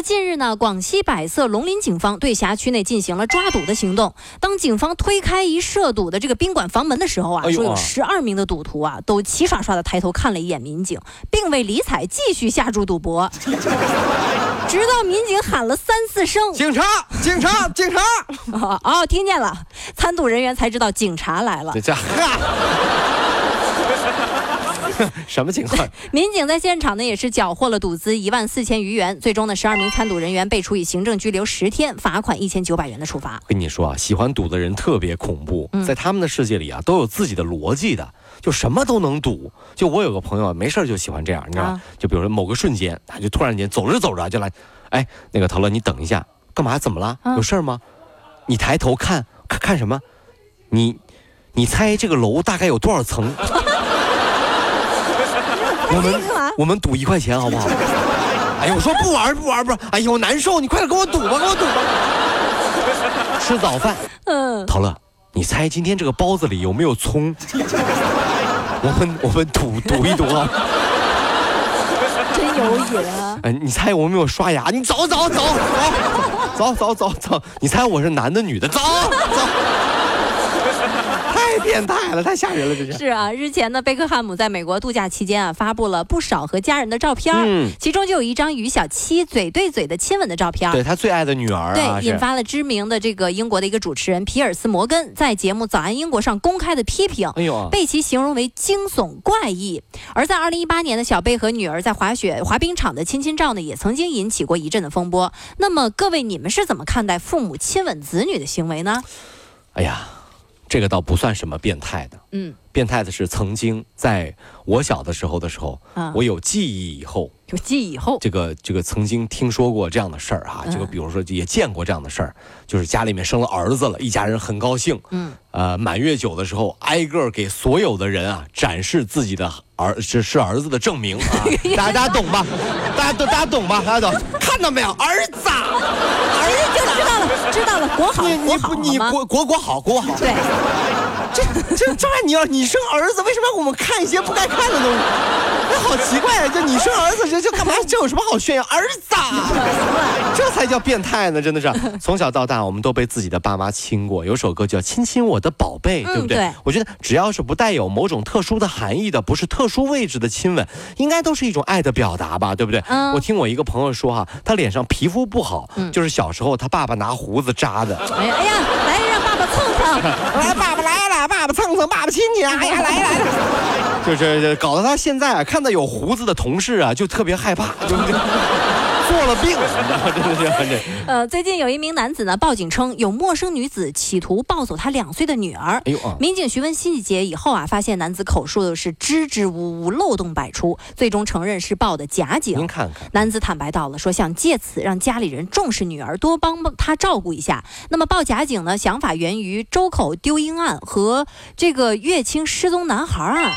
说近日呢，广西百色龙林警方对辖区内进行了抓赌的行动。当警方推开一涉赌的这个宾馆房门的时候啊，哎啊说有十二名的赌徒啊，都齐刷刷的抬头看了一眼民警，并未理睬，继续下注赌博。直到民警喊了三四声，警察，警察，警察！哦哦，听见了，参赌人员才知道警察来了 什么情况？民警在现场呢也是缴获了赌资一万四千余元，最终呢十二名参赌人员被处以行政拘留十天，罚款一千九百元的处罚。跟你说啊，喜欢赌的人特别恐怖，在他们的世界里啊，都有自己的逻辑的，就什么都能赌。就我有个朋友，没事就喜欢这样，你知道吗？啊就比如说某个瞬间，他就突然间走着走着就来，哎，那个陶乐，你等一下，干嘛？怎么了？啊有事儿吗？你抬头看看看什么？你你猜这个楼大概有多少层？我们？我们赌一块钱好不好？哎呀，我说不玩不玩不玩，哎呦难受，你快点给我赌吧，给我赌吧。吃早饭，嗯，陶乐，你猜今天这个包子里有没有葱？我们我们赌赌一赌啊！真有瘾啊！哎，你猜我有没有刷牙？你走走走走走走走走，你猜我是男的女的？走走，太变态了，太吓人了，这是。是啊，日前呢，贝克汉姆在美国度假期间啊，发布了不少和家人的照片嗯其中就有一张与小七嘴对嘴的亲吻的照片对他最爱的女儿啊，对，引发了知名的这个英国的一个主持人皮尔斯摩根在节目《早安英国》上公开的批评。哎呦啊，被其形容为惊悚怪异，而在二零一八年的小贝和女儿在滑雪滑冰场的亲亲照呢，也曾经引起过一阵的风波。那么各位，你们是怎么看待父母亲吻子女的行为呢？哎呀，这个倒不算什么变态的。嗯，变态的是，曾经在我小的时候的时候，啊。我有记忆以后，有记忆以后，这个这个曾经听说过这样的事儿啊，嗯。这个比如说也见过这样的事儿，就是家里面生了儿子了，一家人很高兴，嗯，呃，满月酒的时候，挨个给所有的人啊展示自己的儿是是儿子的证明啊，大家大家懂吧？大家都大家懂吧？大家懂？看到没有？儿子啊，儿子就知道了，知道了，国好你国好你？国国国好国好，对，这这这你要你生儿子，为什么让我们看一些不该看的东西？那好奇怪啊！就你生儿子，这这干嘛？这有什么好炫耀？儿子啊，这才叫变态呢！真的是，从小到大，我们都被自己的爸妈亲过。有首歌叫《亲亲我的宝贝》，对不对？对我觉得只要是不带有某种特殊的含义的，不是特殊位置的亲吻，应该都是一种爱的表达吧，对不对？嗯我听我一个朋友说哈，他脸上皮肤不好，嗯就是小时候他爸爸拿胡子扎的。哎呀哎呀，蹭蹭。来，爸爸来了，爸爸蹭蹭，爸爸亲你，哎呀，来来了，就是搞得他现在啊，看到有胡子的同事啊，就特别害怕，就就做了病。呃，最近有一名男子呢报警称有陌生女子企图抱走他两岁的女儿。哎呦啊！民警询问细节以后啊，发现男子口述的是支支吾吾、漏洞百出，最终承认是报的假您警。看看，男子坦白到了，说想借此让家里人重视女儿，多帮他照顾一下。那么报假警呢，想法源于周口丢婴案和这个乐清失踪男孩案。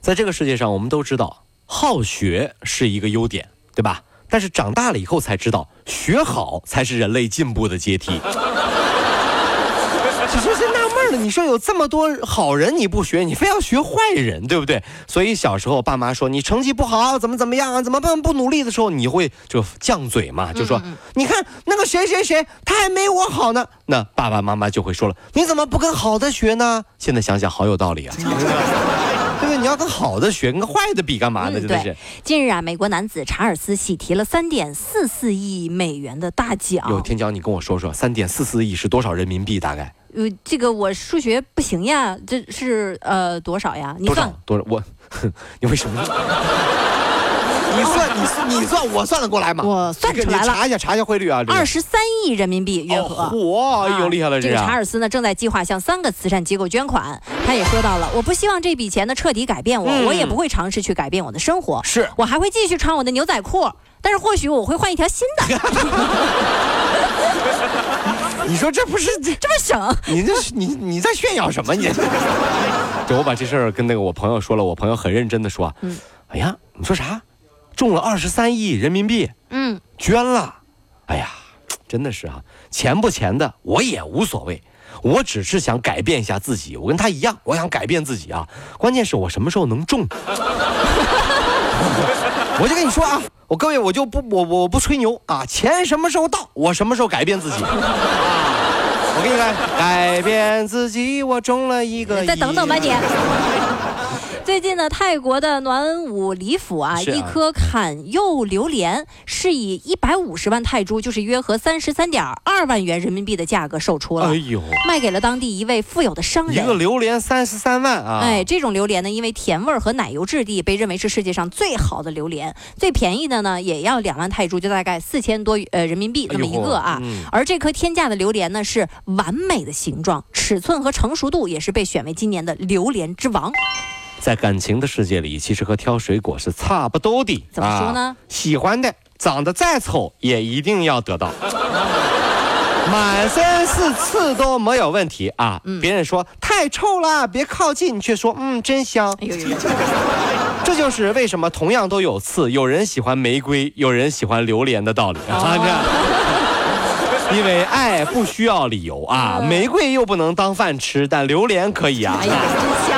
在这个世界上，我们都知道好学是一个优点，对吧？但是长大了以后才知道，学好才是人类进步的阶梯。只是是纳闷了，你说有这么多好人你不学，你非要学坏人，对不对？所以小时候爸妈说你成绩不好，怎么怎么样啊，怎么办不努力的时候，你会就犟嘴嘛，就说、你看那个谁谁谁，他还没我好呢。那爸爸妈妈就会说了，你怎么不跟好的学呢？现在想想好有道理啊。对不对？你要跟好的学，跟坏的比干嘛呢？嗯真的是对。近日啊，美国男子查尔斯喜提了三点四四亿美元的大奖。有天骄，你跟我说说，三点四四亿是多少人民币？大概呃，这个我数学不行呀，这是呃多少呀？你算？多少？我，你为什么？你算，你算，你算，我算得过来吗？我算出来了你查一下，查一下汇率啊。这个二十三亿人民币约合。哦嚯，哎呦，厉害了，这个查！尔斯呢，正在计划向三个慈善机构捐款。他也说到了，我不希望这笔钱呢彻底改变我，嗯我也不会尝试去改变我的生活。是我还会继续穿我的牛仔裤，但是或许我会换一条新的，你说这不是这这么省。你这是你你在炫耀什么？你就我把这事儿跟那个我朋友说了，我朋友很认真的说，嗯，哎呀，你说啥？中了二十三亿人民币，嗯，捐了，哎呀，真的是啊，钱不钱的我也无所谓，我只是想改变一下自己，我跟他一样，我想改变自己啊，关键是我什么时候能中？我就跟你说啊，我各位我就不我我不吹牛啊，钱什么时候到，我什么时候改变自己。我给你看，改变自己，我中了一个。再等等吧，你。最近呢，泰国的暖武里府啊，一颗坎柚榴莲是以一百五十万泰铢，就是约合三十三点二万元人民币的价格售出了。哎呦，卖给了当地一位富有的商人。一个榴莲三十三万啊！哎，这种榴莲呢，因为甜味和奶油质地，被认为是世界上最好的榴莲。最便宜的呢，也要两万泰铢，就大概四千多呃人民币那么一个啊。而这颗天价的榴莲呢，是完美的形状、尺寸和成熟度，也是被选为今年的榴莲之王。在感情的世界里，其实和挑水果是差不多的。怎么说呢？喜欢的长得再丑也一定要得到，满身是刺都没有问题啊！别人说太臭了，别靠近，你却说嗯真香。这就是为什么同样都有刺，有人喜欢玫瑰，有人喜欢榴莲的道理啊！因为爱不需要理由啊，玫瑰又不能当饭吃，但榴莲可以啊。哎呀，真香，这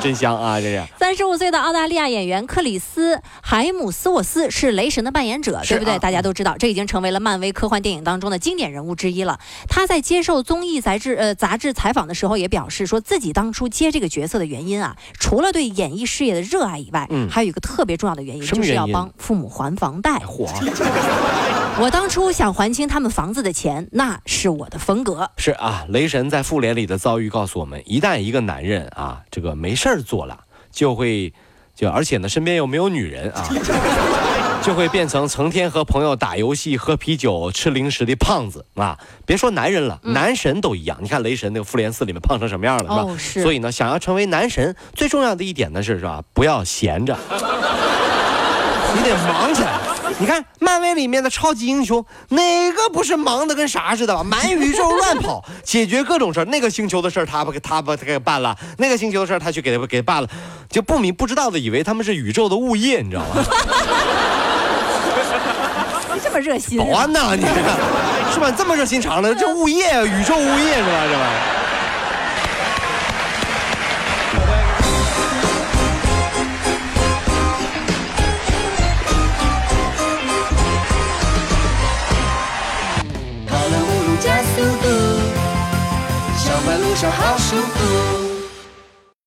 真香啊！这是 三十五岁的澳大利亚演员克里斯海姆斯沃斯是雷神的扮演者，对不对？大家都知道，这已经成为了漫威科幻电影当中的经典人物之一了。他在接受综艺杂志呃杂志采访的时候也表示，说自己当初接这个角色的原因啊，除了对演艺事业的热爱以外，嗯，还有一个特别重要的原因，就是要帮父母还房贷。嚯！我当初想还清他们房子的钱，那是我的风格。是啊，雷神在复联里的遭遇告诉我们，一旦一个男人啊，这个没事儿做了，就会，就而且呢，身边又没有女人啊，就会变成成天和朋友打游戏、喝啤酒、吃零食的胖子啊。别说男人了，男神都一样。你看雷神那个复联四里面胖成什么样了，是吧？所以呢，想要成为男神，最重要的一点呢是，是吧？不要闲着，你得忙起来。你看漫威里面的超级英雄，哪个不是忙的跟啥似的吧？满宇宙乱跑，解决各种事儿。那个星球的事儿他不给他不给办了，那个星球的事儿他去给给办了，就不明不知道的以为他们是宇宙的物业，你知道吗？这么热心，保安呐，你是吧？这么热心肠的，这物业，宇宙物业是吧？是吧？路好舒服。